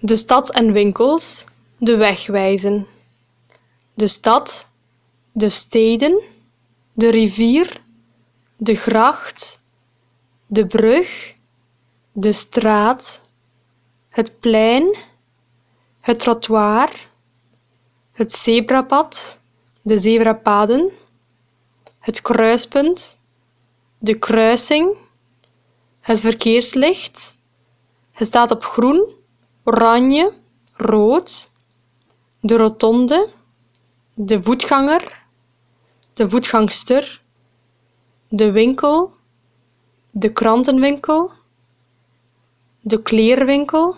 De stad en winkels de weg wijzen. De stad, de steden, de rivier, de gracht, de brug, de straat, het plein, het trottoir, het zebrapad, de zebrapaden, het kruispunt, de kruising, het verkeerslicht. Het staat op groen, oranje, rood, de rotonde, de voetganger, de voetgangster, de winkel, de krantenwinkel, de kleerwinkel,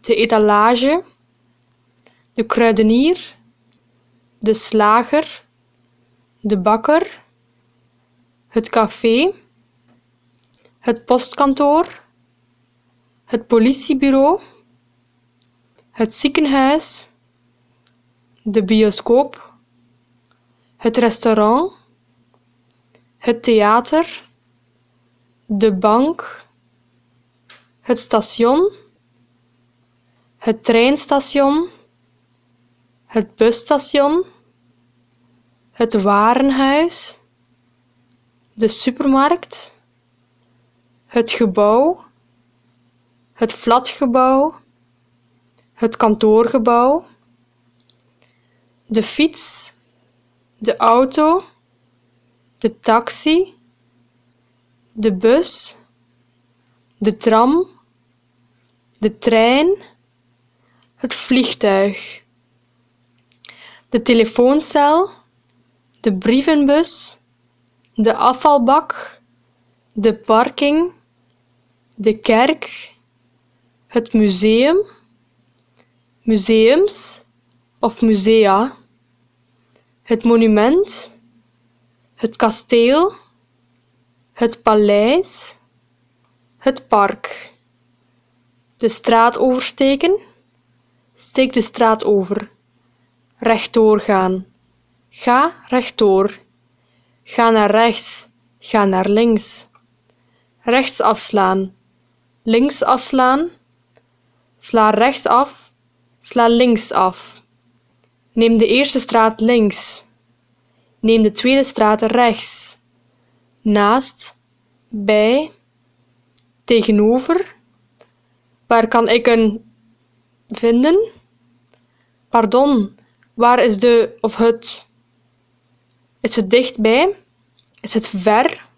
de etalage, de kruidenier, de slager, de bakker, het café, het postkantoor, het politiebureau, het ziekenhuis, de bioscoop, het restaurant, het theater, de bank, het station, het treinstation, het busstation, het warenhuis, de supermarkt, het gebouw, het flatgebouw, het kantoorgebouw, de fiets, de auto, de taxi, de bus, de tram, de trein, het vliegtuig, de telefooncel, de brievenbus, de afvalbak, de parking, de kerk, het museum, museums of musea, het monument, het kasteel, het paleis, het park, de straat oversteken, steek de straat over, rechtdoor gaan, ga rechtdoor, ga naar rechts, ga naar links, rechts afslaan, links afslaan, sla rechts af, sla links af. Neem de eerste straat links. Neem de tweede straat rechts. Naast, bij, tegenover. Waar kan ik een vinden? Pardon, waar is de of het? Is het dichtbij? Is het ver?